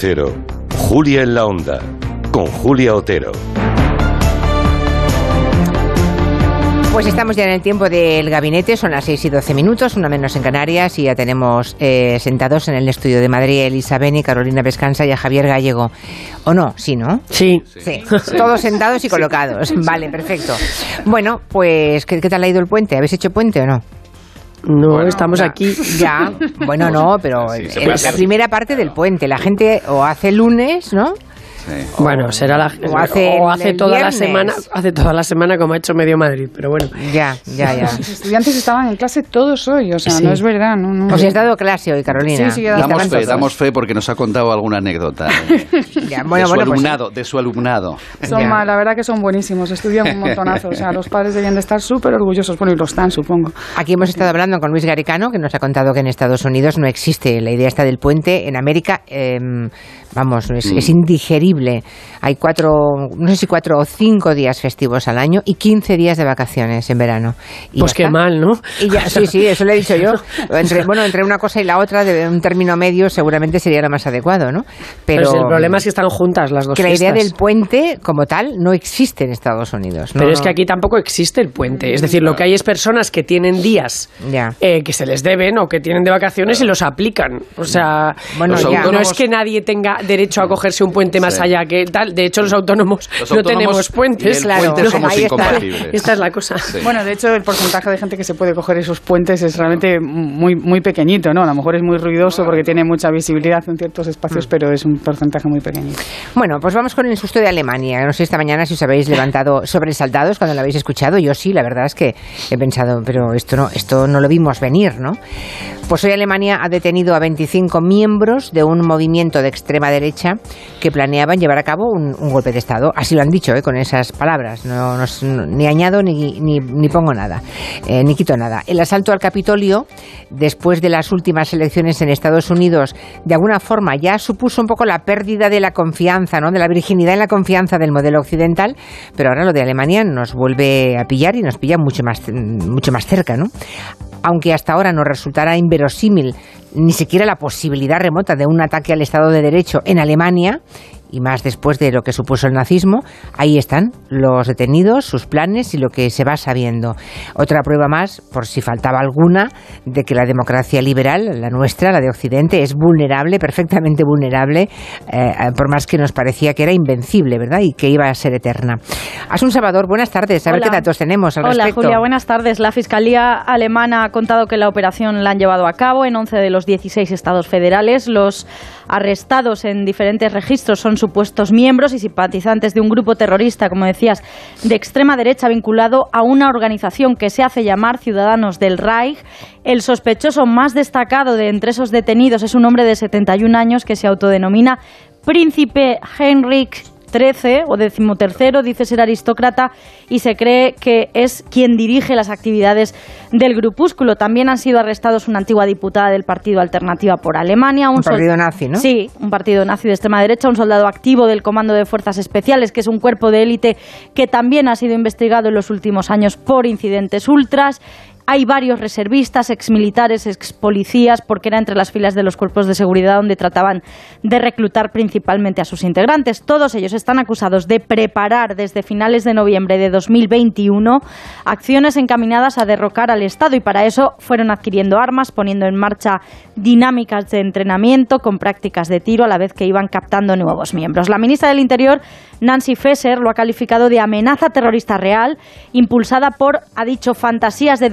Cero. Julia en la Onda. Con Julia Otero. Pues estamos ya en el tiempo del gabinete, son las 6 y 12 minutos, una menos en Canarias, y ya tenemos eh, sentados en el estudio de Madrid Elisa Beni, Carolina Pescanza y a Javier Gallego. ¿O no? Sí, ¿no? Sí. Sí, todos sentados y colocados. Vale, perfecto. Bueno, pues, ¿qué, qué tal ha ido el puente? ¿Habéis hecho puente o no? No, estamos aquí. Ya, bueno, no, pero Sí, en la primera parte del puente, la gente o hace lunes, ¿no? Bueno, será la O hace o hace el toda la semana, hace toda la semana como ha hecho medio Madrid, pero bueno. Ya, ya, ya. Los estudiantes estaban en clase todos hoy, o sea, Sí. no es verdad. No, no. ¿Os has dado clase hoy, Carolina? Sí, sí, he dado Damos fe, todos. damos fe porque nos ha contado alguna anécdota de, Ya, de su bueno, pues- alumnado, de su alumnado. Son Ya. la verdad que son buenísimos, estudian un montonazo. O sea, los padres debían de estar súper orgullosos, bueno, y lo están, supongo. Aquí hemos estado hablando con Luis Garicano, que nos ha contado que en Estados Unidos no existe la idea esta del puente. En América, eh, vamos, es, es indigerible. Hay cuatro, no sé si cuatro o cinco días festivos al año y 15 días de vacaciones en verano. Y Pues qué está. mal, ¿no? Y ya, sí, sí, eso le he dicho yo. Entre, bueno, entre una cosa y la otra, de un término medio seguramente sería lo más adecuado, ¿no? Pero si el problema es que están juntas las dos que la idea fiestas. del puente como tal no existe en Estados Unidos. ¿no? Pero es que aquí tampoco existe el puente. Es decir, lo que hay es personas que tienen días Ya. eh, que se les deben o que tienen de vacaciones y los aplican. O sea, Bueno, Los ya. no es que nadie tenga derecho a cogerse un puente más Sí. allá que tal. De hecho, los autónomos Los no tenemos puentes. y el Claro, puente somos ahí está. Esta es la cosa. Sí. Bueno, de hecho, el porcentaje de gente que se puede coger esos puentes es realmente muy, muy pequeñito, ¿no? A lo mejor es muy ruidoso porque tiene mucha visibilidad en ciertos espacios, pero es un porcentaje muy pequeñito. Bueno, pues vamos con el susto de Alemania. No sé esta mañana si os habéis levantado sobresaltados cuando lo habéis escuchado. Yo sí, la verdad es que he pensado, pero esto no, esto no lo vimos venir, ¿no? Pues hoy Alemania ha detenido a 25 miembros de un movimiento de extrema derecha que planeaban llevar a cabo un, golpe de Estado. Así lo han dicho, ¿eh? con esas palabras. No, no ni añado ni, ni, ni pongo nada, eh, ni quito nada. El asalto al Capitolio, después de las últimas elecciones en Estados Unidos, de alguna forma ya supuso un poco la pérdida de la confianza, ¿no? de la virginidad en la confianza del modelo occidental, pero ahora lo de Alemania nos vuelve a pillar y nos pilla mucho más, mucho más cerca, ¿no? Aunque hasta ahora nos resultara inverosímil ni siquiera la posibilidad remota de un ataque al Estado de Derecho en Alemania, y más después de lo que supuso el nazismo, ahí están los detenidos, sus planes y lo que se va sabiendo. Otra prueba más, por si faltaba alguna, de que la democracia liberal, la nuestra, la de Occidente, es vulnerable, perfectamente vulnerable, eh, por más que nos parecía que era invencible, ¿verdad? Y que iba a ser eterna. Asun Salvador, buenas tardes. A ver Hola. qué datos tenemos al Hola respecto. Julia, buenas tardes. La Fiscalía alemana ha contado que la operación la han llevado a cabo en 11 de los 16 estados federales. Los arrestados en diferentes registros son supuestos miembros y simpatizantes de un grupo terrorista, como decías, de extrema derecha vinculado a una organización que se hace llamar Ciudadanos del Reich. El sospechoso más destacado de entre esos detenidos es un hombre de 71 años que se autodenomina Príncipe Heinrich 13 o decimotercero, dice ser aristócrata y se cree que es quien dirige las actividades del grupúsculo. También han sido arrestados una antigua diputada del Partido Alternativa por Alemania, Un sol- partido nazi, ¿no? Sí, un partido nazi de extrema derecha, un soldado activo del Comando de Fuerzas Especiales, que es un cuerpo de élite que también ha sido investigado en los últimos años por incidentes ultras. Hay varios reservistas, exmilitares, expolicías, porque era entre las filas de los cuerpos de seguridad donde trataban de reclutar principalmente a sus integrantes. Todos ellos están acusados de preparar desde finales de noviembre de 2021 acciones encaminadas a derrocar al Estado y para eso fueron adquiriendo armas, poniendo en marcha dinámicas de entrenamiento con prácticas de tiro a la vez que iban captando nuevos miembros. La ministra del Interior, Nancy Faeser, lo ha calificado de amenaza terrorista real, impulsada por, ha dicho, fantasías de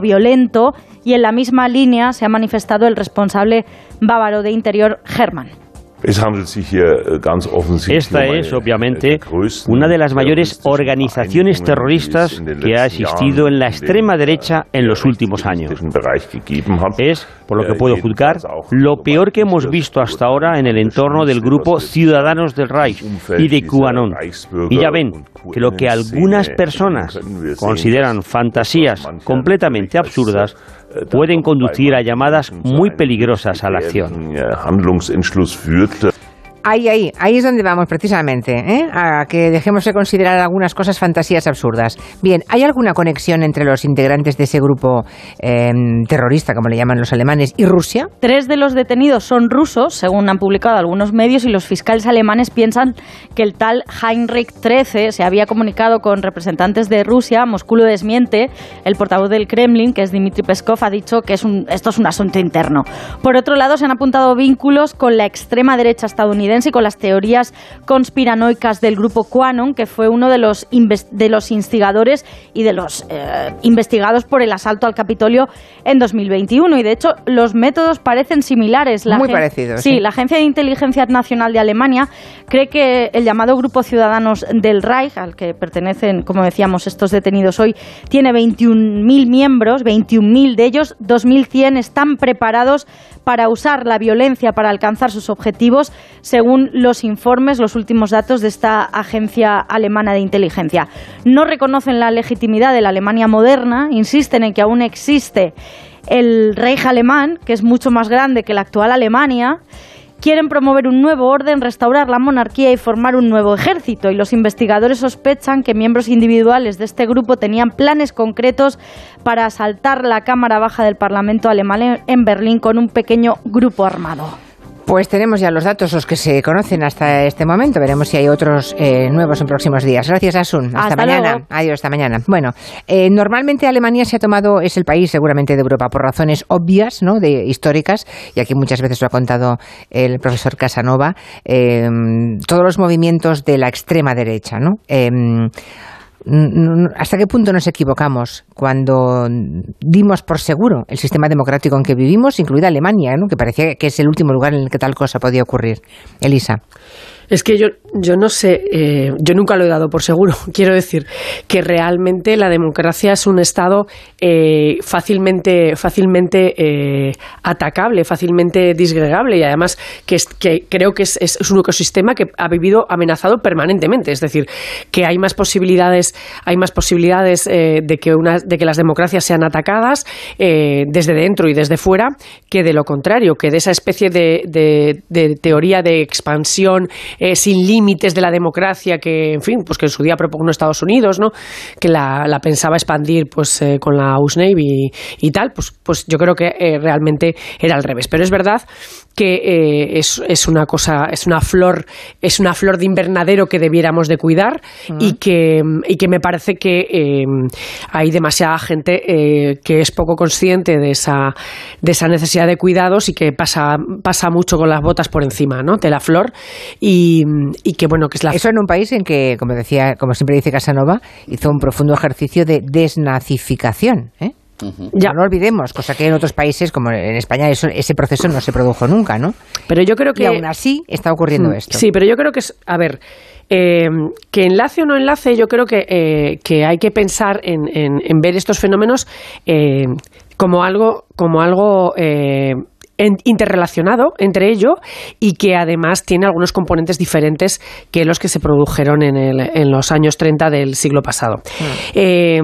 violento y en la misma línea se ha manifestado el responsable bávaro de Interior, Hermann. Esta es, obviamente, una de las mayores organizaciones terroristas que ha existido en la extrema derecha en los últimos años. Es, por lo que puedo juzgar, lo peor que hemos visto hasta ahora en el entorno del grupo Ciudadanos del Reich y de QAnon. Y ya ven que lo que algunas personas consideran fantasías completamente absurdas pueden conducir a llamadas muy peligrosas a la acción. Ahí, ahí, ahí es donde vamos precisamente, ¿eh? a que dejemos de considerar algunas cosas fantasías absurdas. Bien, ¿hay alguna conexión entre los integrantes de ese grupo em, terrorista, como le llaman los alemanes, y Rusia? Tres de los detenidos son rusos, según han publicado algunos medios, y los fiscales alemanes piensan que el tal Heinrich XIII se había comunicado con representantes de Rusia. Moscú lo desmiente. El portavoz del Kremlin, que es Dmitry Peskov, ha dicho que esto es un asunto interno. Por otro lado, se han apuntado vínculos con la extrema derecha estadounidense y con las teorías conspiranoicas del grupo QAnon, que fue uno de los, de los instigadores y de los eh, investigados por el asalto al Capitolio en 2021. Y de hecho, los métodos parecen similares. Muy parecidos. Sí, la Agencia de Inteligencia Nacional de Alemania cree que el llamado Grupo Ciudadanos del Reich, al que pertenecen, como decíamos, estos detenidos hoy, tiene 21.000 miembros, 21.000 de ellos, 2.100 están preparados para usar la violencia para alcanzar sus objetivos, según los informes, los últimos datos de esta agencia alemana de inteligencia. No reconocen la legitimidad de la Alemania moderna, insisten en que aún existe el Reich alemán, que es mucho más grande que la actual Alemania, quieren promover un nuevo orden, restaurar la monarquía y formar un nuevo ejército. Y los investigadores sospechan que miembros individuales de este grupo tenían planes concretos para asaltar la Cámara Baja del Parlamento alemán en Berlín con un pequeño grupo armado. Pues tenemos ya los datos, los que se conocen hasta este momento. Veremos si hay otros eh, nuevos en próximos días. Gracias, Asun. Hasta, mañana. Adiós, hasta mañana. Bueno, eh, normalmente Alemania se ha tomado, es el país seguramente de Europa por razones obvias, ¿no? De históricas, y aquí muchas veces lo ha contado el profesor Casanova, eh, todos los movimientos de la extrema derecha, ¿no? ¿Hasta qué punto nos equivocamos cuando dimos por seguro el sistema democrático en que vivimos, incluida Alemania, que parecía que es el último lugar en el que tal cosa podía ocurrir? Elisa. Es que yo, yo no sé, eh, yo nunca lo he dado por seguro. Quiero decir que realmente la democracia es un Estado eh, fácilmente, fácilmente eh, atacable, fácilmente disgregable y además que, que creo que es, es, un ecosistema que ha vivido amenazado permanentemente. Es decir, que hay más posibilidades, hay más posibilidades de, que una, de que las democracias sean atacadas desde dentro y desde fuera que de lo contrario, que de esa especie de, de teoría de expansión eh, sin límites de la democracia que, en fin, pues que en su día propuso Estados Unidos, ¿no? Que la, pensaba expandir pues eh, con la USNAVE y, y, tal, pues, pues yo creo que eh, realmente era al revés. Pero es verdad que es, es, una cosa, es una flor, es una flor de invernadero que debiéramos de cuidar y, que, y que me parece que hay demasiada gente que es poco consciente de esa, de esa necesidad de cuidados y que pasa, pasa mucho con las botas por encima ¿no? de la flor y y, que bueno, que es la... Eso en un país en que, como decía, como siempre dice Casanova, hizo un profundo ejercicio de desnazificación, ¿eh? Ya. No lo olvidemos, cosa que en otros países, como en España, ese proceso no se produjo nunca, ¿no? Pero yo creo que... Y aún así está ocurriendo mm, esto. Sí, pero yo creo que es... A ver, eh, que enlace o no enlace, yo creo que, eh, que hay que pensar en, en, ver estos fenómenos eh, como algo, como algo interrelacionado entre ello y que además tiene algunos componentes diferentes que los que se produjeron en, el, en los años 30 del siglo pasado. Mm. Eh,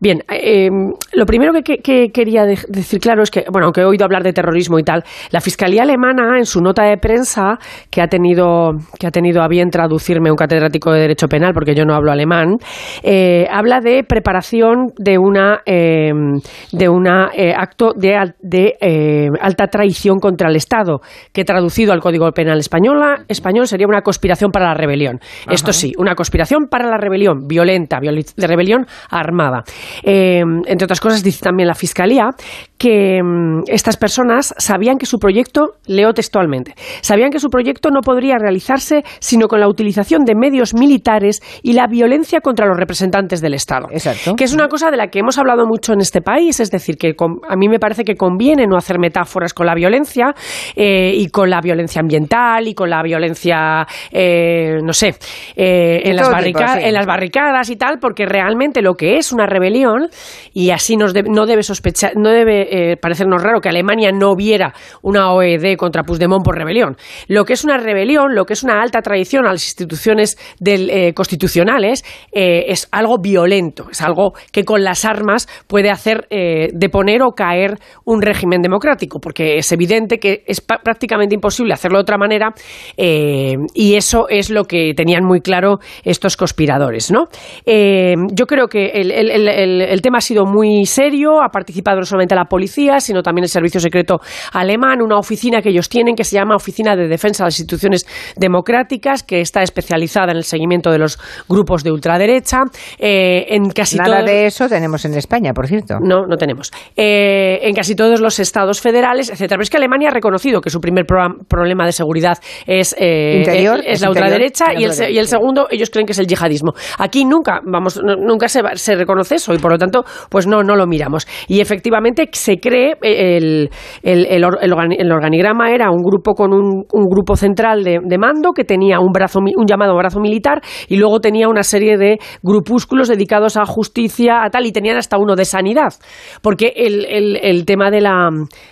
bien, eh, lo primero que, quería decir claro es que, bueno, aunque he oído hablar de terrorismo y tal, la Fiscalía Alemana en su nota de prensa que ha tenido, que ha tenido a bien traducirme un catedrático de Derecho Penal, porque yo no hablo alemán, eh, habla de preparación de una, de una acto de, de alta traición contra el Estado, que traducido al Código Penal español, español sería una conspiración para la rebelión. Esto sí, una conspiración para la rebelión, violenta, de rebelión armada. Eh, entre otras cosas, dice también la Fiscalía que mm, estas personas sabían que su proyecto, leo textualmente, sabían que su proyecto no podría realizarse sino con la utilización de medios militares y la violencia contra los representantes del Estado. Exacto. Que es una cosa de la que hemos hablado mucho en este país, es decir, que a mí me parece que conviene no hacer metáforas con la violencia eh, y con la violencia ambiental y con la violencia, eh, no sé, eh, en, las en las barricadas y tal, porque realmente lo que es una rebelión, y así nos no debe sospechar, no debe parecernos raro que Alemania no viera una OED contra Puigdemont por rebelión. Lo que es una rebelión, lo que es una alta tradición a las instituciones del, constitucionales, es algo violento, es algo que con las armas puede hacer deponer o caer un régimen democrático, porque es evidente que es prácticamente imposible hacerlo de otra manera eh, y eso es lo que tenían muy claro estos conspiradores. ¿no? Eh, yo creo que el, tema ha sido muy serio, ha participado no solamente la policía, sino también el Servicio Secreto Alemán, una oficina que ellos tienen que se llama Oficina de Defensa de las Instituciones Democráticas, que está especializada en el seguimiento de los grupos de ultraderecha. Eh, en casi Nada de eso tenemos en España, por cierto. No, no tenemos. Eh, en casi todos los estados federales, etcétera. Pero es que Alemania ha reconocido que su primer problema de seguridad es, eh, es, la ultraderecha y, el, segundo ellos creen que es el yihadismo. Aquí nunca, vamos, nunca se, se reconoce eso y por lo tanto, pues no, no lo miramos. Y efectivamente se cree el, el, organigrama era un grupo con un, grupo central de, de, mando que tenía un brazo, un llamado brazo militar y luego tenía una serie de grupúsculos dedicados a justicia, a tal, y tenían hasta uno de sanidad. Porque el, el, tema de la,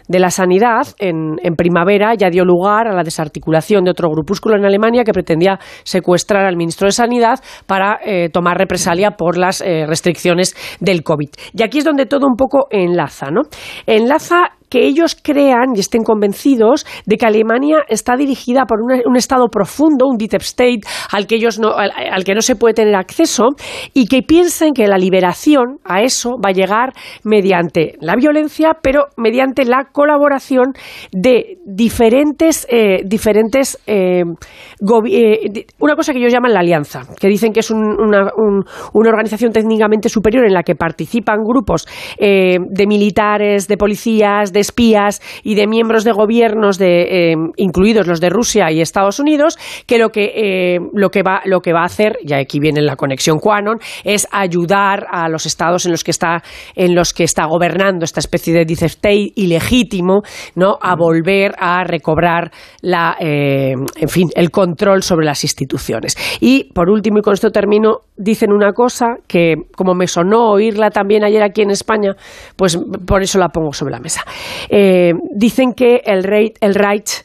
de la sanidad en, primavera ya dio lugar a la desarticulación de otro grupúsculo en Alemania que pretendía secuestrar al ministro de Sanidad para eh, tomar represalia por las eh, restricciones del COVID. Y aquí es donde todo un poco enlaza, ¿no? Enlaza que ellos crean y estén convencidos de que Alemania está dirigida por un, Estado profundo, un deep state, al que, ellos no, al, que no se puede tener acceso, y que piensen que la liberación a eso va a llegar mediante la violencia, pero mediante la colaboración de diferentes, eh, diferentes eh, eh, una cosa que ellos llaman la alianza, que dicen que es una, una, organización técnicamente superior en la que participan grupos de militares, de policías, de espías y de miembros de gobiernos, de, eh, incluidos los de Rusia y Estados Unidos, que lo que, eh, lo, que va, lo que va a hacer, y aquí viene la conexión Quanon, es ayudar a los estados en los que está, en los que está gobernando esta especie de state ilegítimo, ¿no? a volver a recobrar la, eh, en fin, el control sobre las instituciones. Y por último, y con esto termino, dicen una cosa que, como me sonó oírla también ayer aquí en España, pues por eso la pongo sobre la mesa. Eh, dicen que el, rey, el Reich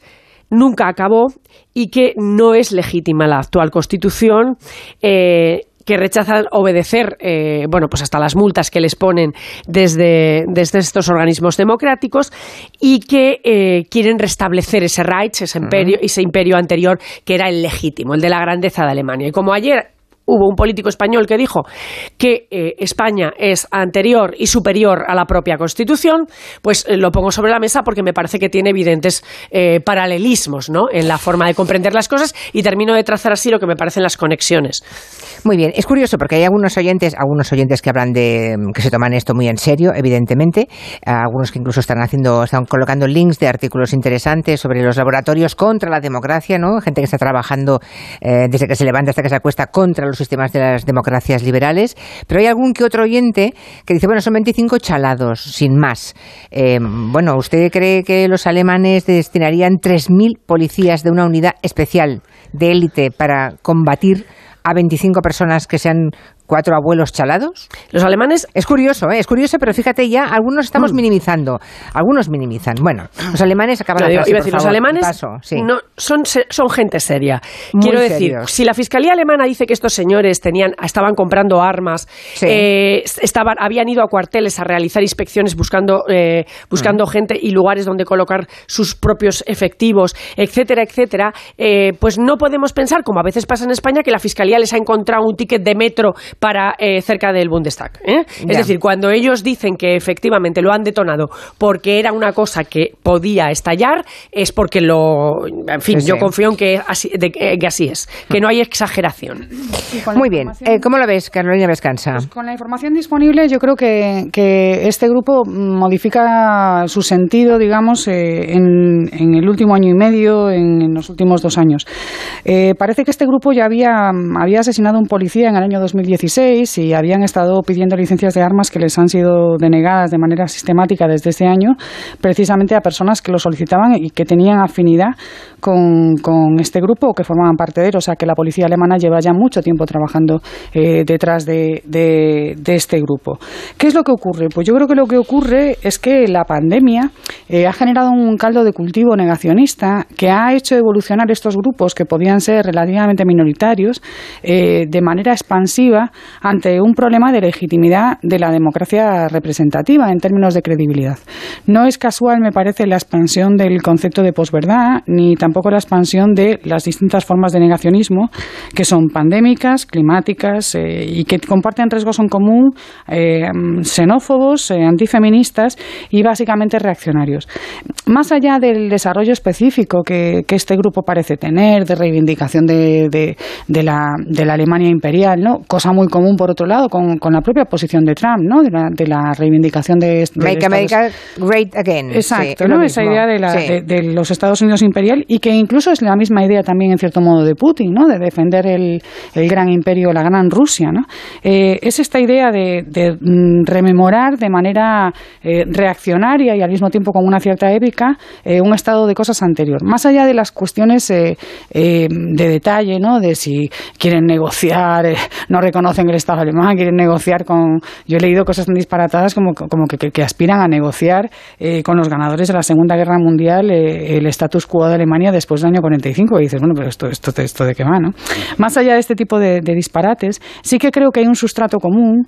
nunca acabó y que no es legítima la actual constitución. Eh, que rechazan obedecer, eh, bueno, pues hasta las multas que les ponen desde, desde estos organismos democráticos y que quieren restablecer ese Reich, ese imperio, ese imperio anterior que era el legítimo, el de la grandeza de Alemania. Y como ayer hubo un político español que dijo que eh, España es anterior y superior a la propia Constitución, pues eh, lo pongo sobre la mesa porque me parece que tiene evidentes eh, paralelismos ¿no? en la forma de comprender las cosas y termino de trazar así lo que me parecen las conexiones. Muy bien, es curioso porque hay algunos oyentes, algunos oyentes que hablan de que se toman esto muy en serio, evidentemente, algunos que incluso están haciendo, están colocando links de artículos interesantes sobre los laboratorios contra la democracia, ¿no? Gente que está trabajando desde que se levanta hasta que se acuesta contra los sistemas de las democracias liberales, pero hay algún que otro oyente que dice, bueno, son 25 chalados, sin más. Eh, bueno, ¿usted cree que los alemanes destinarían 3.000 policías de una unidad especial de élite para combatir a 25 personas que se han cuatro abuelos chalados. Los alemanes. Es curioso, ¿eh? es curioso, pero fíjate ya, algunos estamos mm. minimizando. Algunos minimizan. Bueno, los alemanes acaban de decir, los alemanes no, son, son gente seria. Quiero decir, si la Fiscalía alemana dice que estos señores tenían, estaban comprando armas, eh, estaban, habían ido a cuarteles a realizar inspecciones buscando, eh, buscando mm. gente y lugares donde colocar sus propios efectivos, etcétera, etcétera, eh, pues no podemos pensar, como a veces pasa en España, que la Fiscalía les ha encontrado un ticket de metro para eh, cerca del Bundestag. ¿eh? Es decir, cuando ellos dicen que efectivamente lo han detonado porque era una cosa que podía estallar, es porque lo. En fin, yo confío en que así, que así es, que no hay exageración. Muy bien. Eh, ¿Cómo lo ves, Carolina Vescansa? Pues con la información disponible, yo creo que, que este grupo modifica su sentido, digamos, en, en, el último año y medio, en, en los últimos dos años. parece que este grupo ya había, había asesinado a un policía en el año 2017 y habían estado pidiendo licencias de armas que les han sido denegadas de manera sistemática desde ese año, precisamente a personas que lo solicitaban y que tenían afinidad con, este grupo o que formaban parte de él. O sea que la policía alemana lleva ya mucho tiempo trabajando eh, detrás de, este grupo. ¿Qué es lo que ocurre? Pues yo creo que lo que ocurre es que la pandemia eh, ha generado un caldo de cultivo negacionista que ha hecho evolucionar estos grupos que podían ser relativamente minoritarios eh, de manera expansiva ante un problema de legitimidad de la democracia representativa en términos de credibilidad. No es casual, me parece, la expansión del concepto de posverdad, ni tampoco la expansión de las distintas formas de negacionismo, que son pandémicas, climáticas eh, y que comparten riesgos en común eh, xenófobos, eh, antifeministas y básicamente reaccionarios. Más allá del desarrollo específico que, este grupo parece tener, de reivindicación de, la, de la Alemania imperial, ¿no? cosa muy común, por otro lado, con, con la propia posición de Trump, ¿no? de, la, de la reivindicación de... Make America great again. Exacto, ¿no? esa idea de, la, de, los Estados Unidos imperial y que incluso es la misma idea también, en cierto modo, de Putin, ¿no? de defender el, el gran imperio, la gran Rusia. ¿no? Eh, es esta idea de, de mm, rememorar de manera eh, reaccionaria y al mismo tiempo con una cierta épica eh, un estado de cosas anterior. Más allá de las cuestiones de detalle, ¿no? de si quieren negociar, no reconocen el Estado alemán, quieren negociar con... Yo he leído cosas tan disparatadas como, como que, aspiran a negociar con los ganadores de la Segunda Guerra Mundial el status quo de Alemania después del año 45. Y dices, bueno, pero esto, esto, esto de qué va, ¿no? Más allá de este tipo de, disparates, sí que creo que hay un sustrato común,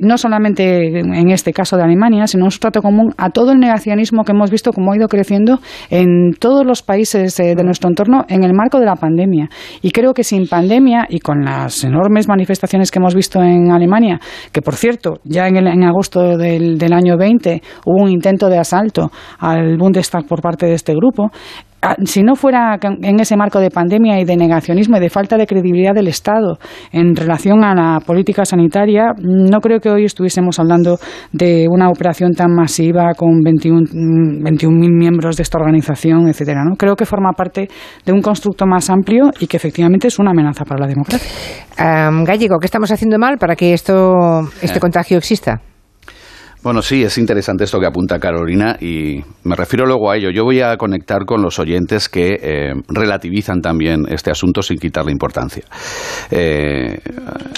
no solamente en este caso de Alemania, sino un sustrato común a todo el negacionismo que hemos visto como ha ido creciendo en todos los países eh, de nuestro entorno en el marco de la pandemia. Y creo que sin pandemia y con las enormes manifestaciones que hemos visto en Alemania, que por cierto, ya en, en agosto del, del año 20 hubo un intento de asalto al Bundestag por parte de este grupo, si no fuera en ese marco de pandemia y de negacionismo y de falta de credibilidad del Estado en relación a la política sanitaria, no creo que hoy estuviésemos hablando de una operación tan masiva con 21.000 21 miembros de esta organización, etcétera. ¿no? Creo que forma parte de un constructo más amplio y que efectivamente es una amenaza para la democracia. Gallego, ¿qué estamos haciendo mal para que esto, este eh. contagio exista? Bueno, sí, es interesante esto que apunta Carolina y me refiero luego a ello. Yo voy a conectar con los oyentes que eh, relativizan también este asunto sin quitarle importancia. Eh,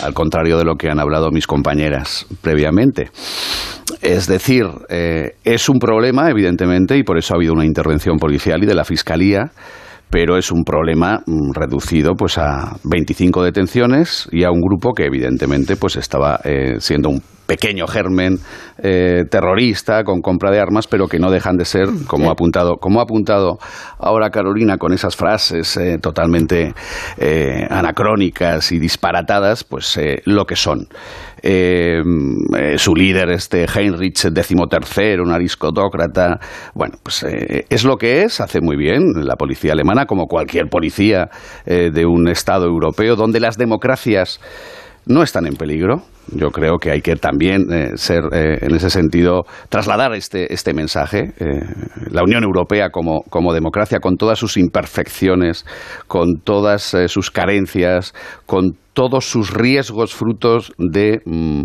al contrario de lo que han hablado mis compañeras previamente. Es decir, eh, es un problema, evidentemente, y por eso ha habido una intervención policial y de la Fiscalía pero es un problema mm, reducido pues a 25 detenciones y a un grupo que evidentemente pues estaba siendo un pequeño germen eh, terrorista con compra de armas, pero que no dejan de ser, como ha apuntado, como ha apuntado ahora Carolina con esas frases eh, totalmente eh, anacrónicas y disparatadas, pues lo que son. su líder, este Heinrich XIII, un aristotócrata, bueno, pues es lo que es, hace muy bien la policía alemana, como cualquier policía de un Estado europeo, donde las democracias no están en peligro. Yo creo que hay que también eh, ser, eh, en ese sentido, trasladar este, este mensaje. Eh, la Unión Europea como, como, democracia, con todas sus imperfecciones, con todas sus carencias, con todos sus riesgos frutos de mm,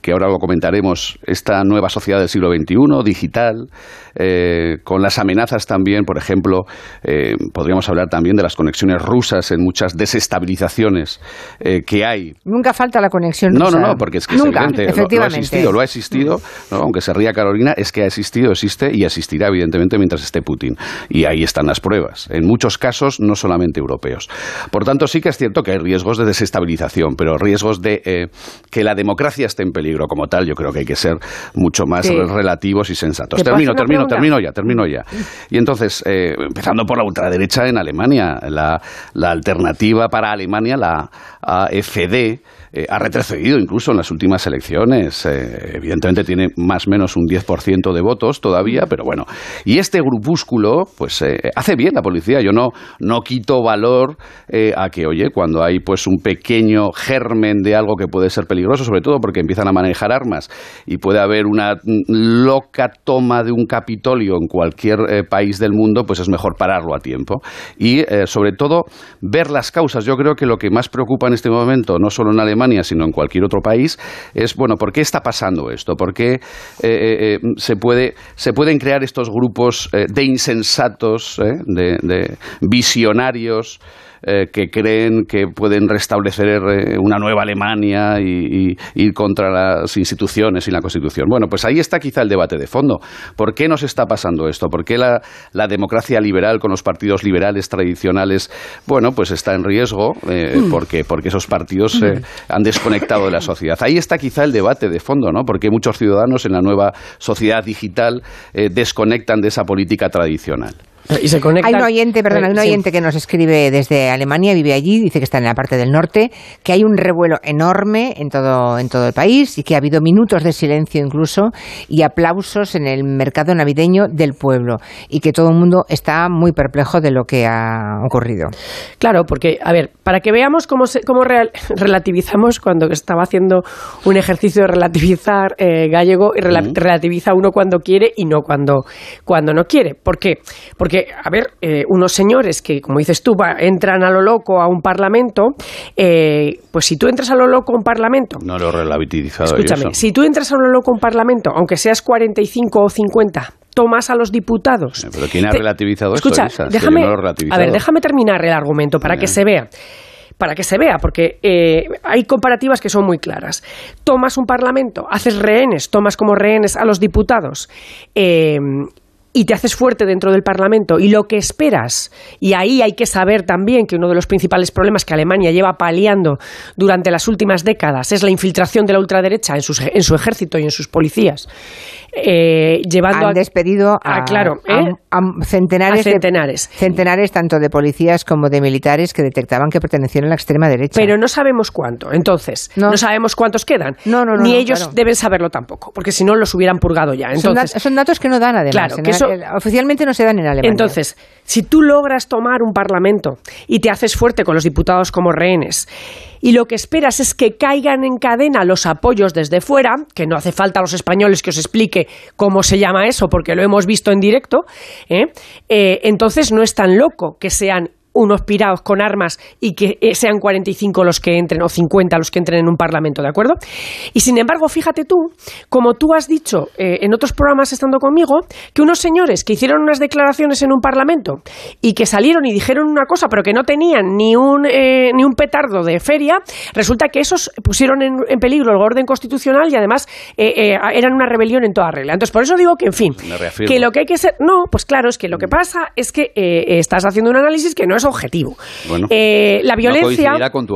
que ahora lo comentaremos, esta nueva sociedad del siglo XXI, digital, eh, con las amenazas también, por ejemplo, eh, podríamos hablar también de las conexiones rusas en muchas desestabilizaciones eh, que hay. Nunca falta la conexión rusa. No, no, no, porque es que es evidente, lo, ha existido, lo ha existido, aunque se ría Carolina, es que ha existido, existe y existirá evidentemente mientras esté Putin. Y ahí están las pruebas, en muchos casos no solamente europeos. Por tanto, sí que es cierto que hay riesgos de desestabilización, pero riesgos de que la democracia esté en peligro como tal, yo creo que hay que ser mucho más relativos y sensatos. Termino, termino, termino ya, termino ya. Y entonces, eh, empezando por la ultraderecha en Alemania, la, la alternativa para Alemania, la AFD, eh, ha retrocedido incluso en las últimas elecciones. Eh, evidentemente tiene más o menos un 10% de votos todavía, pero bueno. Y este grupúsculo, pues eh, hace bien la policía. Yo no, no quito valor a que, oye, cuando hay pues un pequeño germen de algo que puede ser peligroso, sobre todo porque empiezan a manejar armas y puede haber una loca toma de un Capitolio en cualquier país del mundo, pues es mejor pararlo a tiempo. Y sobre todo ver las causas. Yo creo que lo que más preocupa en este momento, no solo en Alemania, sino en cualquier otro país, es, bueno, ¿por qué está pasando esto? ¿Por qué eh, eh, eh, se, puede, se pueden crear estos grupos de insensatos, de, visionarios, eh, que creen que pueden restablecer eh, una nueva Alemania y, ir contra las instituciones y la Constitución. Bueno, pues ahí está quizá el debate de fondo. ¿Por qué nos está pasando esto? ¿Por qué la, democracia liberal con los partidos liberales tradicionales, bueno, pues está en riesgo? Mm. porque, porque esos partidos mm. han desconectado de la sociedad. Ahí está quizá el debate de fondo, ¿no? Porque muchos ciudadanos en la nueva sociedad digital desconectan de esa política tradicional. Hay un oyente, perdón, hay un oyente que nos escribe desde Alemania, vive allí, dice que está en la parte del norte, que hay un revuelo enorme en todo, en todo el país y que ha habido minutos de silencio incluso y aplausos en el mercado navideño del pueblo y que todo el mundo está muy perplejo de lo que ha ocurrido. Claro, porque, a ver, para que veamos cómo, cómo relativizamos cuando estaba haciendo un ejercicio de relativizar eh, gallego y relativiza uno cuando quiere y no cuando, cuando no quiere. ¿Por qué? Porque porque, a ver, eh, unos señores que, como dices tú, entran a lo loco a un parlamento, eh, pues si tú entras a lo loco a un parlamento... No lo relativizado Escúchame, si tú entras a lo loco a un parlamento, aunque seas 45 o 50, tomas a los diputados... Eh, ¿Pero quién ha relativizado Escucha, déjame, a ver, déjame terminar el argumento para que se vea para que se vea, porque hay comparativas que son muy claras. Tomas un parlamento, haces rehenes, tomas como rehenes a los diputados y te haces fuerte dentro del Parlamento y lo que esperas, y ahí hay que saber también que uno de los principales problemas que Alemania lleva paliando durante las últimas décadas es la infiltración de la ultraderecha en, en su ejército y en sus policías. Eh, llevando Han despedido a, claro, ¿eh? centenares, centenares. centenares tanto de policías como de militares que detectaban que pertenecían a la extrema derecha. Pero no sabemos cuánto. Entonces, no, sabemos cuántos quedan. No, no, Ni ellos deben saberlo tampoco, porque si no los hubieran purgado ya. Entonces, son, datos que no dan además. Claro, que oficialmente no se dan en Alemania. Entonces, si tú logras tomar un parlamento y te haces fuerte con los diputados como rehenes y lo que esperas es que caigan en cadena los apoyos desde fuera, que no hace falta a los españoles que os explique cómo se llama eso, porque lo hemos visto en directo, ¿eh? Eh, entonces no es tan loco que sean unos pirados con armas y que eh, sean 45 los que entren o 50 los que entren en un parlamento, ¿de acuerdo? Y sin embargo, fíjate tú, como tú has dicho eh, en otros programas estando conmigo, que unos señores que hicieron unas declaraciones en un parlamento y que salieron y dijeron una cosa, pero que no tenían ni un, eh, ni un petardo de feria, resulta que esos pusieron en, peligro el orden constitucional y además eran una rebelión en toda regla. Entonces, por eso digo que, en fin, que lo que hay que ser. No, pues claro, es que lo que pasa es que estás haciendo un análisis que no es objetivo. Eh, la violencia.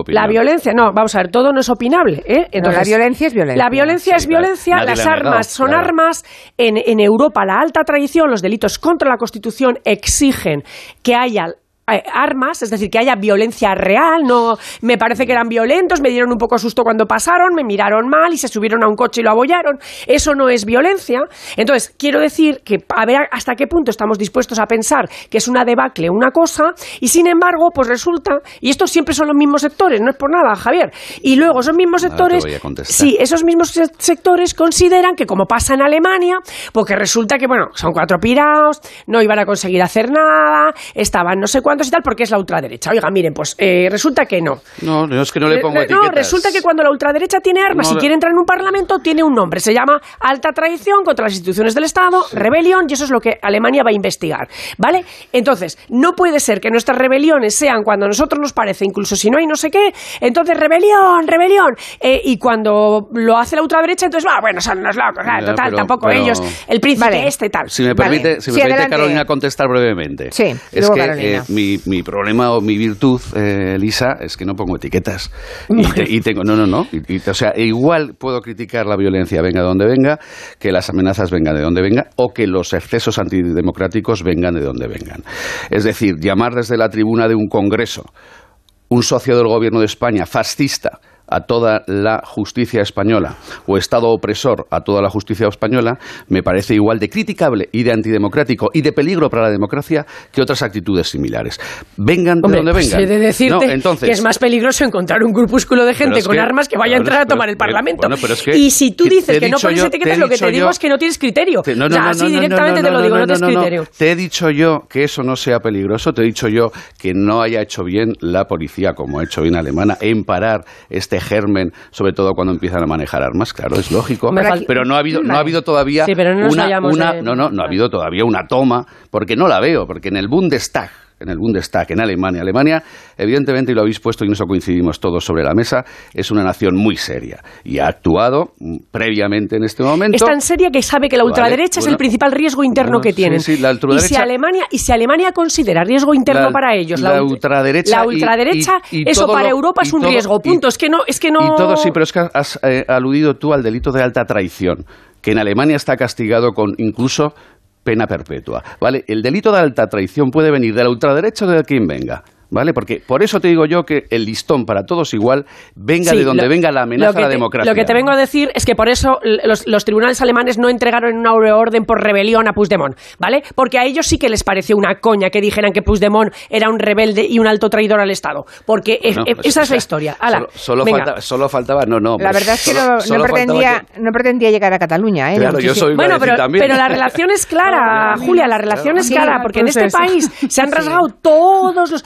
La violencia, no, vamos a ver, todo no es opinable. ¿eh? la violencia es violencia. La violencia es violencia, las armas son armas. En, en Europa, la alta tradición, los delitos contra la Constitución exigen que haya armas, es decir, que haya violencia real, no me parece que eran violentos, me dieron un poco susto cuando pasaron, me miraron mal y se subieron a un coche y lo abollaron, eso no es violencia. Entonces, quiero decir que a ver hasta qué punto estamos dispuestos a pensar que es una debacle una cosa y sin embargo, pues resulta, y estos siempre son los mismos sectores, no es por nada, Javier, y luego esos mismos sectores, sí, esos mismos sectores consideran que como pasa en Alemania, porque resulta que, bueno, son cuatro pirados, no iban a conseguir hacer nada, estaban no sé cuántos y tal porque es la ultraderecha. Oiga, miren, pues eh, resulta que no. No, no es que no le pongo etiquetas. No, resulta que cuando la ultraderecha tiene armas y quiere entrar en un parlamento, tiene un nombre. Se llama alta traición contra las instituciones del Estado, rebelión, y eso es lo que Alemania va a investigar. ¿Vale? Entonces, no puede ser que nuestras rebeliones sean cuando a nosotros nos parece, incluso si no hay no sé qué, entonces rebelión, rebelión. Eh, y cuando lo hace la ultraderecha, entonces, va, bueno, son unos locos, total, tampoco ellos, el príncipe este tal. Si me permite, si me permite Carolina, contestar brevemente. Sí, es que eh, mi, problema o mi virtud, eh, Lisa, es que no pongo etiquetas. Y, tengo, no, no, no. o sea, igual puedo criticar la violencia venga de donde venga, que las amenazas vengan de donde venga, o que los excesos antidemocráticos vengan de donde vengan. Es decir, llamar desde la tribuna de un congreso un socio del gobierno de España fascista a toda la justicia española o Estado opresor a toda la justicia española me parece igual de criticable y de antidemocrático y de peligro para la democracia que otras actitudes similares. Vengan de donde pues vengan. He de decirte que es más peligroso encontrar un grupúsculo de gente con armas que vaya a entrar a tomar el Parlamento. y si tú dices que no pones etiquetas, lo que te digo es que no tienes criterio. no, no, así directamente te lo digo, no tienes criterio. Te he dicho yo que eso no sea peligroso, te he dicho yo que no haya hecho bien la policía, como ha hecho bien alemana, en parar este germen, sobre todo cuando empiezan a manejar armas, claro, es lógico. Pero no ha habido, no ha habido todavía una, no, no, no ha habido todavía una toma, porque no la veo, porque en el Bundestag en el Bundestag, en Alemania. Alemania, evidentemente, y lo habéis puesto y en eso coincidimos todos sobre la mesa, es una nación muy seria y ha actuado mm, previamente en este momento. Es tan seria que sabe que la ultraderecha es el principal riesgo interno que tienen. Sí, la ultraderecha, y, si Alemania, y si Alemania considera riesgo interno para ellos, la, ultraderecha, la ultraderecha eso para Europa es un riesgo. Punto. es que no, es que no. Y todo sí, pero es que has eh, aludido tú al delito de alta traición que en Alemania está castigado con incluso pena perpetua. ¿vale? El delito de alta traición puede venir de la ultraderecha o de quien venga. ¿Vale? Porque por eso te digo yo que el listón para todos igual venga de donde venga la amenaza a la democracia. Lo que te vengo a decir es que por eso los, tribunales alemanes no entregaron una orden por rebelión a Puigdemont, ¿vale? Porque a ellos sí que les pareció una coña que dijeran que Puigdemont era un rebelde y un alto traidor al Estado. Porque pues esa es la historia. solo, solo, faltaba, no, no. La verdad es que no, pretendía, no pretendía llegar a Cataluña, ¿eh? Claro, yo soy bueno, pero, pero la relación es clara, Julia, la relación es clara, porque en este país se han rasgado todos los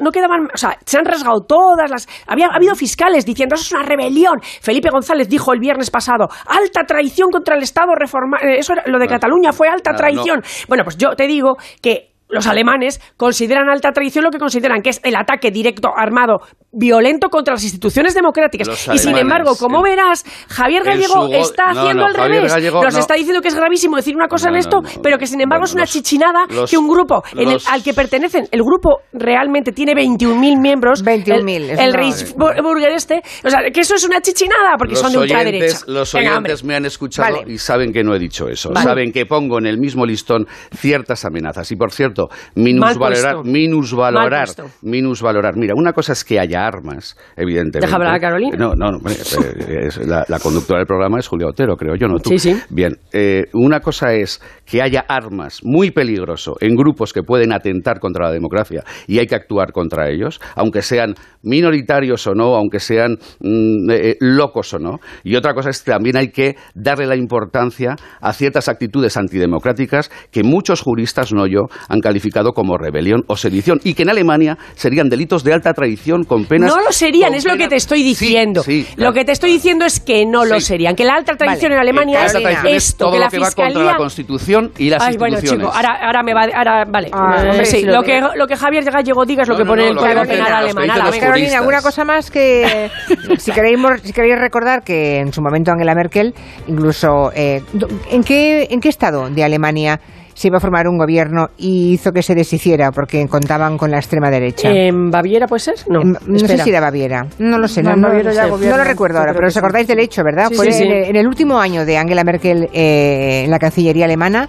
no quedaban, o sea, se han rasgado todas las, había habido fiscales diciendo eso es una rebelión. Felipe González dijo el viernes pasado, alta traición contra el Estado reformado, eh, eso era, lo de Cataluña fue alta traición. Bueno, pues yo te digo que los alemanes consideran alta traición lo que consideran que es el ataque directo armado violento contra las instituciones democráticas. y sin embargo, como verás, Javier Gallego está haciendo al revés. Nos está diciendo que es gravísimo decir una cosa en esto, pero que sin embargo es una chichinada que un grupo al que pertenecen, el grupo realmente tiene 21.000 miembros. 21.000. El, el Reichsburger este. O sea, que eso es una chichinada porque son de ultraderecha. Los oyentes me han escuchado y saben que no he dicho eso. Saben que pongo en el mismo listón ciertas amenazas. Y por cierto, minusvalorar, minusvalorar, minusvalorar. Mira, una cosa es que haya armas, evidentemente. Deja hablar a Carolina. No, no, no eh, la, conductora del programa es Julia Otero, creo yo, no tú. Sí, sí. Bien, eh, una cosa es que haya armas muy peligroso en grupos que pueden atentar contra la democracia y hay que actuar contra ellos, aunque sean minoritarios o no, aunque sean mm, eh, locos o no. Y otra cosa es que también hay que darle la importancia a ciertas actitudes antidemocráticas que muchos juristas, no yo, han calificado como rebelión o sedición y que en Alemania serían delitos de alta traición con penas. No lo serían, es lo que te estoy diciendo. Lo que te estoy diciendo es que no lo serían, que la alta traición en Alemania es esto, que la que fiscalía... va contra la Constitución y las Ay, bueno, chico, ahora, ahora me va, ahora, vale, ah, sí, lo, que, lo que Javier Gallego diga es lo que pone el Código Penal alemán. Carolina, alguna cosa más que si queréis si queréis recordar que en su momento Angela Merkel incluso eh, ¿en qué en qué estado de Alemania se iba a formar un gobierno y hizo que se deshiciera porque contaban con la extrema derecha. ¿En Baviera puede ser? No, no sé si era Baviera. No lo sé, no, lo recuerdo ahora, pero os acordáis del hecho, ¿verdad? Fue En, el último año de Angela Merkel eh, en la Cancillería alemana,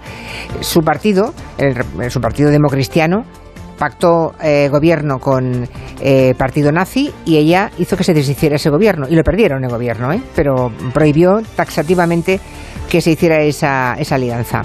su partido, su partido democristiano, pactó eh, gobierno con eh, partido nazi y ella hizo que se deshiciera ese gobierno y lo perdieron el gobierno, ¿eh? pero prohibió taxativamente que se hiciera esa, esa alianza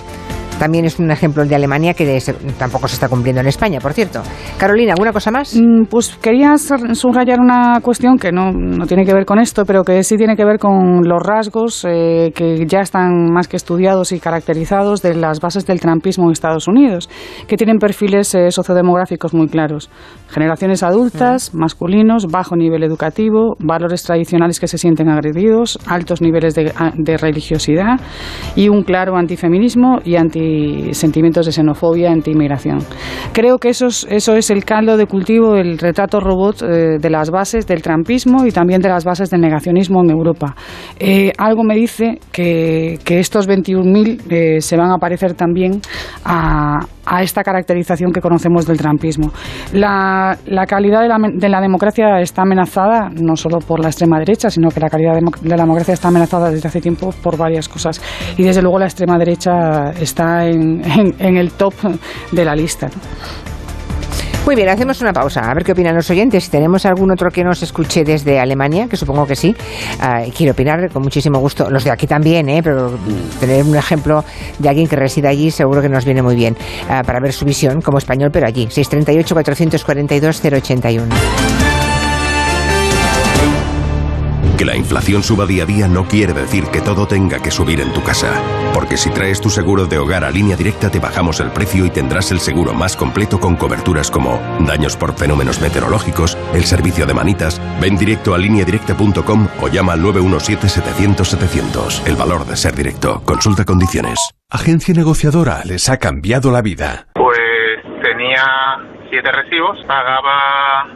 también es un ejemplo de Alemania que tampoco se está cumpliendo en España, por cierto. Carolina, ¿alguna cosa más? Mm, pues quería subrayar una cuestión que no, no, tiene que ver con esto, pero que sí tiene que ver con los rasgos eh, que ya están más que estudiados y caracterizados de las bases del trampismo en Estados Unidos, que tienen perfiles eh, sociodemográficos muy claros. Generaciones adultas, masculinos, bajo nivel educativo, valores tradicionales que se sienten agredidos, altos niveles de, de religiosidad y un claro antifeminismo y anti sentimientos de xenofobia, anti-inmigración. Creo que eso es, eso es el caldo de cultivo del retrato robot eh, de las bases del trampismo y también de las bases del negacionismo en Europa. Eh, algo me dice que, que estos 21.000 eh, se van a parecer también a, a esta caracterización que conocemos del trampismo. La, la calidad de la, de la, democracia está amenazada no solo por la extrema derecha, sino que la calidad de, la democracia está amenazada desde hace tiempo por varias cosas. Y desde luego la extrema derecha está en, en, el top de la lista. Muy bien, hacemos una pausa. A ver qué opinan los oyentes. Si tenemos algún otro que nos escuche desde Alemania, que supongo que sí, uh, quiero opinar con muchísimo gusto. Los de aquí también, ¿eh? pero tener un ejemplo de alguien que reside allí seguro que nos viene muy bien uh, para ver su visión como español, pero allí. 638-442-081. Que la inflación suba día a día no quiere decir que todo tenga que subir en tu casa. Porque si traes tu seguro de hogar a línea directa te bajamos el precio y tendrás el seguro más completo con coberturas como daños por fenómenos meteorológicos, el servicio de manitas, ven directo a lineadirecta.com o llama al 917-700-700. El valor de ser directo. Consulta condiciones. Agencia negociadora les ha cambiado la vida. Pues tenía siete recibos, pagaba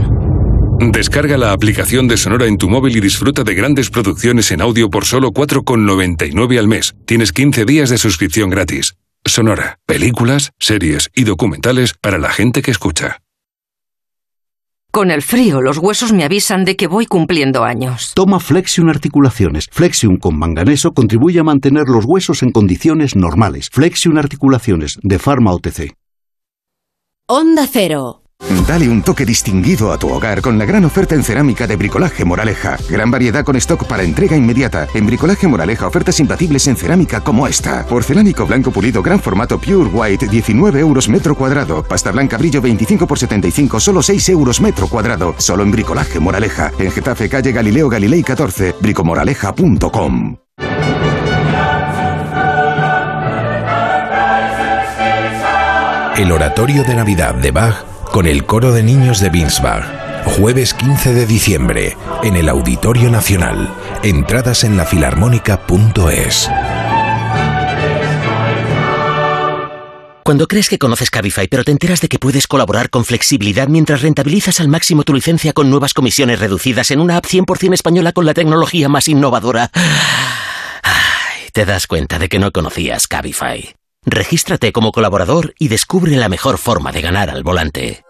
Descarga la aplicación de Sonora en tu móvil y disfruta de grandes producciones en audio por solo 4,99 al mes. Tienes 15 días de suscripción gratis. Sonora, películas, series y documentales para la gente que escucha. Con el frío, los huesos me avisan de que voy cumpliendo años. Toma Flexion Articulaciones. Flexion con manganeso contribuye a mantener los huesos en condiciones normales. Flexion Articulaciones, de Pharma OTC. Onda Cero. Dale un toque distinguido a tu hogar con la gran oferta en cerámica de Bricolaje Moraleja. Gran variedad con stock para entrega inmediata. En Bricolaje Moraleja ofertas imbatibles en cerámica como esta. Porcelánico blanco pulido gran formato Pure White 19 euros metro cuadrado. Pasta blanca brillo 25 por 75 solo 6 euros metro cuadrado. Solo en Bricolaje Moraleja. En Getafe calle Galileo Galilei 14. bricomoraleja.com. El oratorio de Navidad de Bach con el coro de niños de Winsbach. Jueves 15 de diciembre, en el Auditorio Nacional. Entradas en lafilarmónica.es. Cuando crees que conoces Cabify, pero te enteras de que puedes colaborar con flexibilidad mientras rentabilizas al máximo tu licencia con nuevas comisiones reducidas en una app 100% española con la tecnología más innovadora, te das cuenta de que no conocías Cabify. Regístrate como colaborador y descubre la mejor forma de ganar al volante.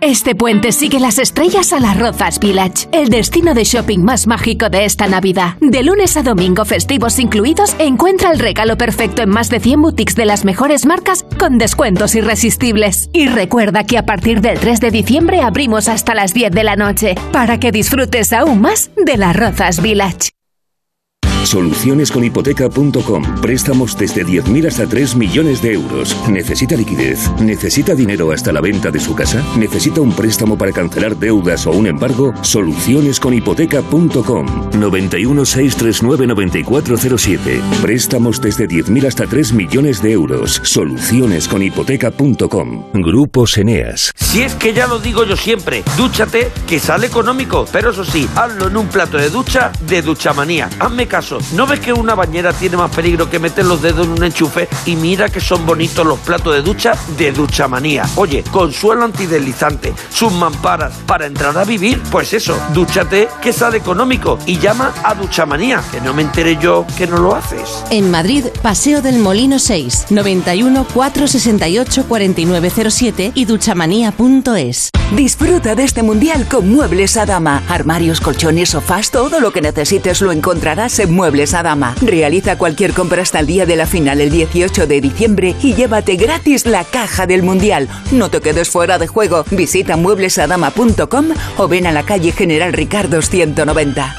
Este puente sigue las estrellas a las Rozas Village, el destino de shopping más mágico de esta Navidad. De lunes a domingo, festivos incluidos, encuentra el regalo perfecto en más de 100 boutiques de las mejores marcas con descuentos irresistibles. Y recuerda que a partir del 3 de diciembre abrimos hasta las 10 de la noche para que disfrutes aún más de las Rozas Village. Solucionesconhipoteca.com. Préstamos desde 10.000 hasta 3 millones de euros. ¿Necesita liquidez? ¿Necesita dinero hasta la venta de su casa? ¿Necesita un préstamo para cancelar deudas o un embargo? Solucionesconhipoteca.com. 91 639 9407. Préstamos desde 10.000 hasta 3 millones de euros. Solucionesconhipoteca.com. Grupo Eneas. Si es que ya lo digo yo siempre, dúchate que sale económico. Pero eso sí, hazlo en un plato de ducha de Duchamanía. Hazme caso ¿No ves que una bañera tiene más peligro que meter los dedos en un enchufe? Y mira que son bonitos los platos de ducha de Duchamanía. Oye, con suelo antideslizante, sus mamparas, para entrar a vivir, pues eso, dúchate que sale económico y llama a Duchamanía, que no me entere yo que no lo haces. En Madrid, Paseo del Molino 6, 91 468 4907 y duchamanía.es. Disfruta de este mundial con Muebles a Dama. Armarios, colchones, sofás, todo lo que necesites lo encontrarás en Muebles a Dama. Realiza cualquier compra hasta el día de la final el 18 de diciembre y llévate gratis la caja del mundial. No te quedes fuera de juego. Visita mueblesadama.com o ven a la calle General Ricardo 190.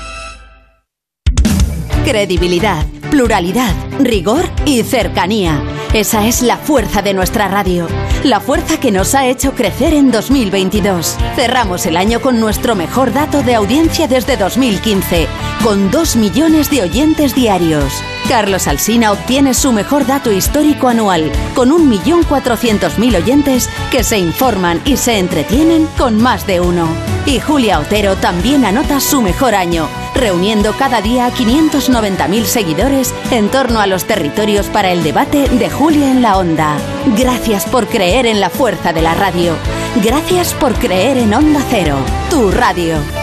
Credibilidad pluralidad, rigor y cercanía. Esa es la fuerza de nuestra radio. La fuerza que nos ha hecho crecer en 2022. Cerramos el año con nuestro mejor dato de audiencia desde 2015, con 2 millones de oyentes diarios. Carlos Alsina obtiene su mejor dato histórico anual, con 1.400.000 oyentes que se informan y se entretienen con más de uno. Y Julia Otero también anota su mejor año, reuniendo cada día a 590.000 seguidores en torno a los territorios para el debate de Julia en la Onda. Gracias por creer en la fuerza de la radio. Gracias por creer en Onda Cero, tu radio.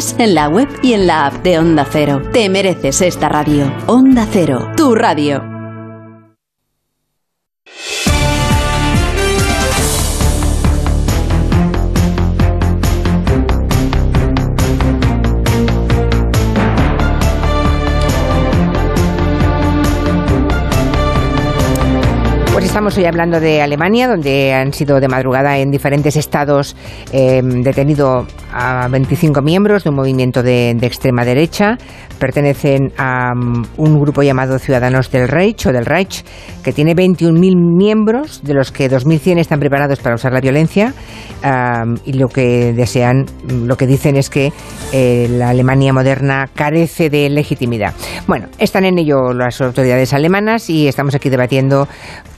en la web y en la app de Onda Cero. Te mereces esta radio. Onda Cero, tu radio. Pues estamos hoy hablando de Alemania, donde han sido de madrugada en diferentes estados eh, detenido a 25 miembros de un movimiento de, de extrema derecha. Pertenecen a um, un grupo llamado Ciudadanos del Reich o del Reich, que tiene 21.000 miembros, de los que 2.100 están preparados para usar la violencia. y lo que desean, lo que dicen es que eh, la Alemania moderna carece de legitimidad. Bueno, están en ello las autoridades alemanas y estamos aquí debatiendo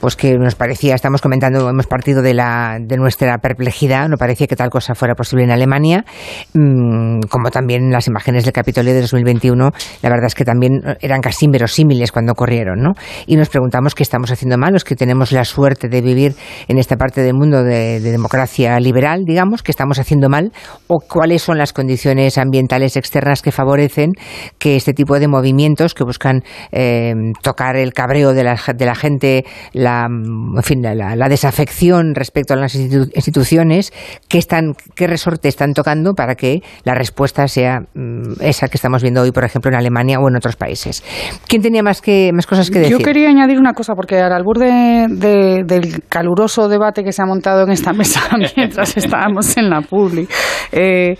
pues que nos parecía, estamos comentando, hemos partido de, la, de nuestra perplejidad, no parecía que tal cosa fuera posible en Alemania, mm, como también las imágenes del Capitolio de 2021, la verdad es que también eran casi inverosímiles cuando ocurrieron, ¿no? Y nos preguntamos qué estamos haciendo mal, los que tenemos la suerte de vivir en esta parte del mundo de, de democracia liberal, digamos, qué estamos haciendo mal, o cuáles son las condiciones ambientales externas que favorecen que este tipo de movimientos que buscan eh, tocar el cabreo de la, de la gente, la, en fin, la, la desafección respecto a las institu- instituciones, qué, están, qué resorte están tocando para que la respuesta sea mm, esa que estamos viendo hoy, por ejemplo, en Alemania o en otros países. ¿Quién tenía más, que, más cosas que decir? Yo quería añadir una cosa, porque al albur de- de- del caluroso debate que se ha montado en esta mesa mientras estábamos en la publi, eh,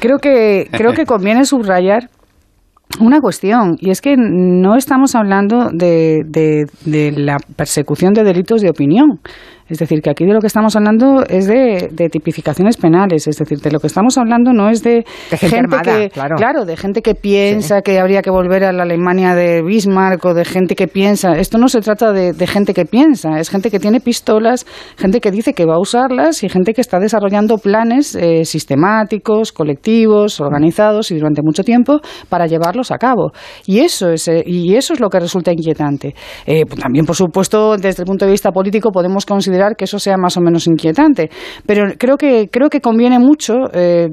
creo, que, creo que conviene subrayar una cuestión, y es que no estamos hablando de, de- de la persecución de delitos de opinión. Es decir, que aquí de lo que estamos hablando es de, de tipificaciones penales. Es decir, de lo que estamos hablando no es de, gente armada, que, claro. de gente que piensa que habría que volver a la Alemania de Bismarck o de gente que piensa. Esto no se trata de, de gente que piensa, es gente que tiene pistolas, gente que dice que va a usarlas y gente que está desarrollando planes eh, sistemáticos, colectivos, organizados y durante mucho tiempo para llevarlos a cabo. Y eso es, eh, y eso es lo que resulta inquietante. Eh, también, por supuesto, desde el punto de vista político podemos considerar que eso sea más o menos inquietante. Pero creo que, creo que conviene mucho eh,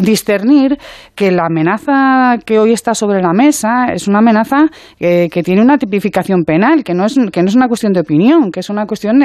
discernir que la amenaza que hoy está sobre la mesa es una amenaza que tiene una tipificación penal, que no es, que no es una cuestión de opinión, que es una cuestión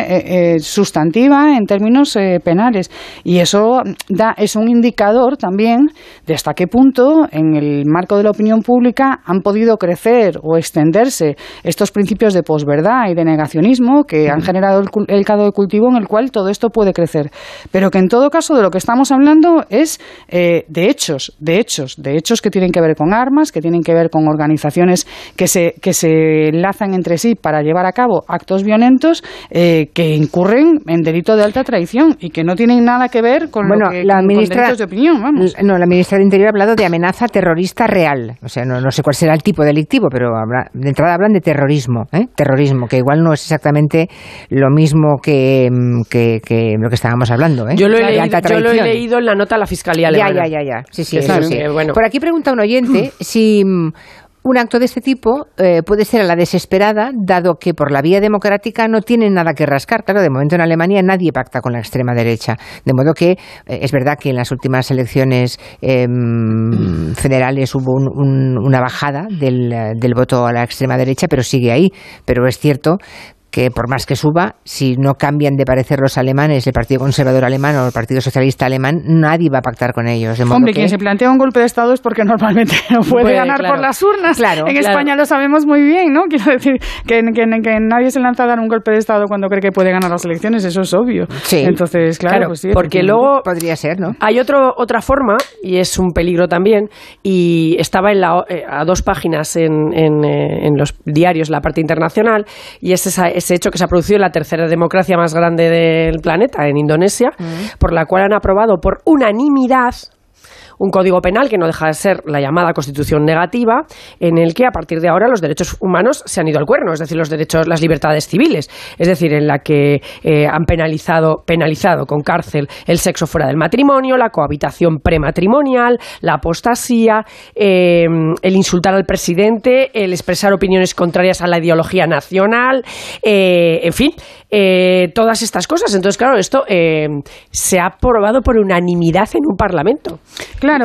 sustantiva en términos penales. Y eso da, es un indicador también de hasta qué punto, en el marco de la opinión pública, han podido crecer o extenderse estos principios de posverdad y de negacionismo que han generado el, el caldo de cultivo en el cual todo esto puede crecer. Pero que en todo caso de lo que estamos hablando es eh, de hechos, de hechos, de hechos que tienen que ver con armas, que tienen que ver con organizaciones que se, que se enlazan entre sí para llevar a cabo actos violentos eh, que incurren en delito de alta traición y que no tienen nada que ver con, Bueno, lo que, la con- con ministra- delitos de opinión. Vamos. No, la ministra del Interior ha hablado de amenaza terrorista real. O sea, no, no sé cuál será el tipo delictivo, pero habla- de entrada hablan de terrorismo. ¿eh? Terrorismo, que igual no es exactamente lo mismo que, mm, que, que lo que estábamos hablando. ¿eh? Yo lo, he leído, yo lo he leído en la nota a la Fiscalía Alemana. ya, ya, ya. Sí, sí, Que eso eso, sí. que, bueno. Por aquí pregunta un oyente si mm, un acto de este tipo eh, puede ser a la desesperada, dado que por la vía democrática no tienen nada que rascar. Claro, de momento en Alemania nadie pacta con la extrema derecha. De modo que eh, es verdad que en las últimas elecciones em, federales hubo una bajada del, del voto a la extrema derecha, pero sigue ahí. Pero es cierto que por más que suba, si no cambian de parecer los alemanes, el Partido Conservador Alemán o el Partido Socialista Alemán, nadie va a pactar con ellos. Hombre, quien se plantea un golpe de Estado es porque normalmente no puede, ganar por las urnas. Claro, en España lo sabemos muy bien, ¿no? Quiero decir que, nadie se lanza a dar un golpe de Estado cuando cree que puede ganar las elecciones, eso es obvio. Sí. Entonces, claro, pues sí, porque luego podría ser, ¿no? Hay otro, otra forma, y es un peligro también, y estaba en la, eh, a dos páginas en, en, eh, en, los diarios, la parte internacional, y es esa, ese hecho que se ha producido en la tercera democracia más grande del planeta, en Indonesia, mm. por la cual han aprobado por unanimidad un código penal que no deja de ser la llamada constitución negativa, en el que a partir de ahora los derechos humanos se han ido al cuerno, es decir, los derechos, las libertades civiles, es decir, en la que eh, han penalizado, penalizado con cárcel el sexo fuera del matrimonio, la cohabitación prematrimonial, la apostasía, eh, el insultar al presidente, el expresar opiniones contrarias a la ideología nacional, eh, en fin, todas estas cosas. Entonces, claro, esto se ha aprobado por unanimidad en un parlamento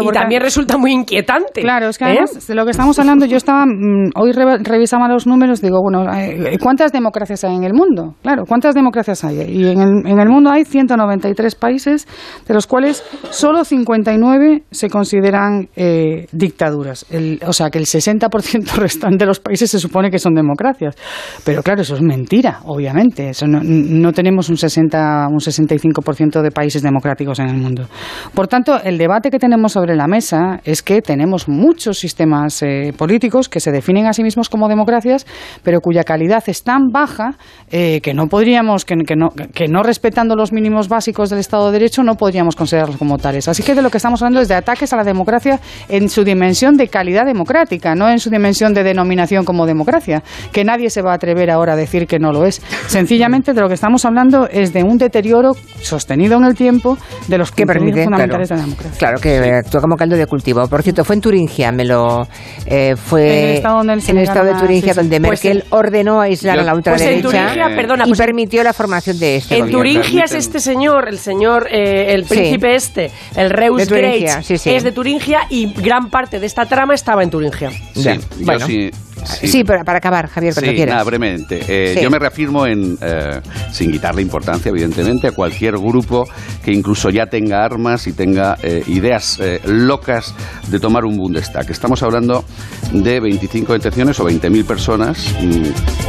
y también resulta muy inquietante. Claro, es que ¿eh? de lo que estamos hablando, yo estaba, mm, hoy revisaba los números, digo, bueno, eh, ¿cuántas democracias hay en el mundo? Claro, ¿cuántas democracias hay? Y en el, en el mundo hay 193 países, de los cuales solo 59 se consideran eh, dictaduras. o sea, que el 60% restante de los países se supone que son democracias. Pero claro, eso es mentira, obviamente. Eso no, no tenemos un 60, un 65% de países democráticos en el mundo. Por tanto, el debate que tenemos sobre la mesa es que tenemos muchos sistemas eh, políticos que se definen a sí mismos como democracias, pero cuya calidad es tan baja eh, que no podríamos, que, no, que no respetando los mínimos básicos del Estado de Derecho, no podríamos considerarlos como tales. Así que de lo que estamos hablando es de ataques a la democracia en su dimensión de calidad democrática, no en su dimensión de denominación como democracia, que nadie se va a atrever ahora a decir que no lo es. Sencillamente de lo que estamos hablando es de un deterioro sostenido en el tiempo de los que permite, fundamentales de la democracia. Claro que actúa como caldo de cultivo. Por cierto, fue en Turingia, me lo eh, fue en el estado, en el estado de Turingia donde pues Merkel ordenó aislar a la ultraderecha pues en Turingia, perdona, y pues permitió la formación de este. En Turingia es este señor, el señor, eh, el príncipe este, el Reus Great, es de Turingia y gran parte de esta trama estaba en Turingia. Sí, bueno. sí Sí, para, acabar, Javier, cuando sí, Nada, brevemente. Eh, yo me reafirmo en, eh, sin quitarle importancia, evidentemente, a cualquier grupo que incluso ya tenga armas y tenga eh, ideas locas de tomar un Bundestag. Estamos hablando de 25 detenciones o 20.000 personas. Mm,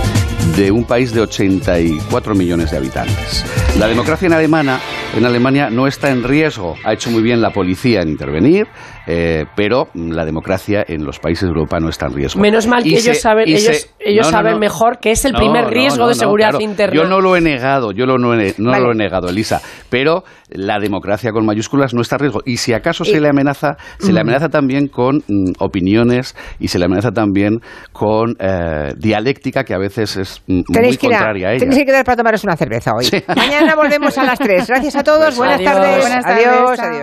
de un país de 84 millones de habitantes. La democracia en, alemana, en Alemania no está en riesgo. Ha hecho muy bien la policía en intervenir, eh, pero la democracia en los países de Europa no está en riesgo. Menos mal que ellos saben, ellos, ellos saben mejor que es el primer riesgo de seguridad interna. Yo no lo he negado, yo lo, no, he, no lo he negado, Elisa, pero la democracia con mayúsculas no está en riesgo. Y si acaso se le amenaza, se le amenaza también con mm, opiniones y se le amenaza también con eh, dialéctica que a veces es mm, muy contraria a ella. Tenéis que quedar para tomaros una cerveza hoy. Mañana volvemos a las 3. Gracias a todos. Buenas, Tardes. Buenas tardes. Adiós. Adiós.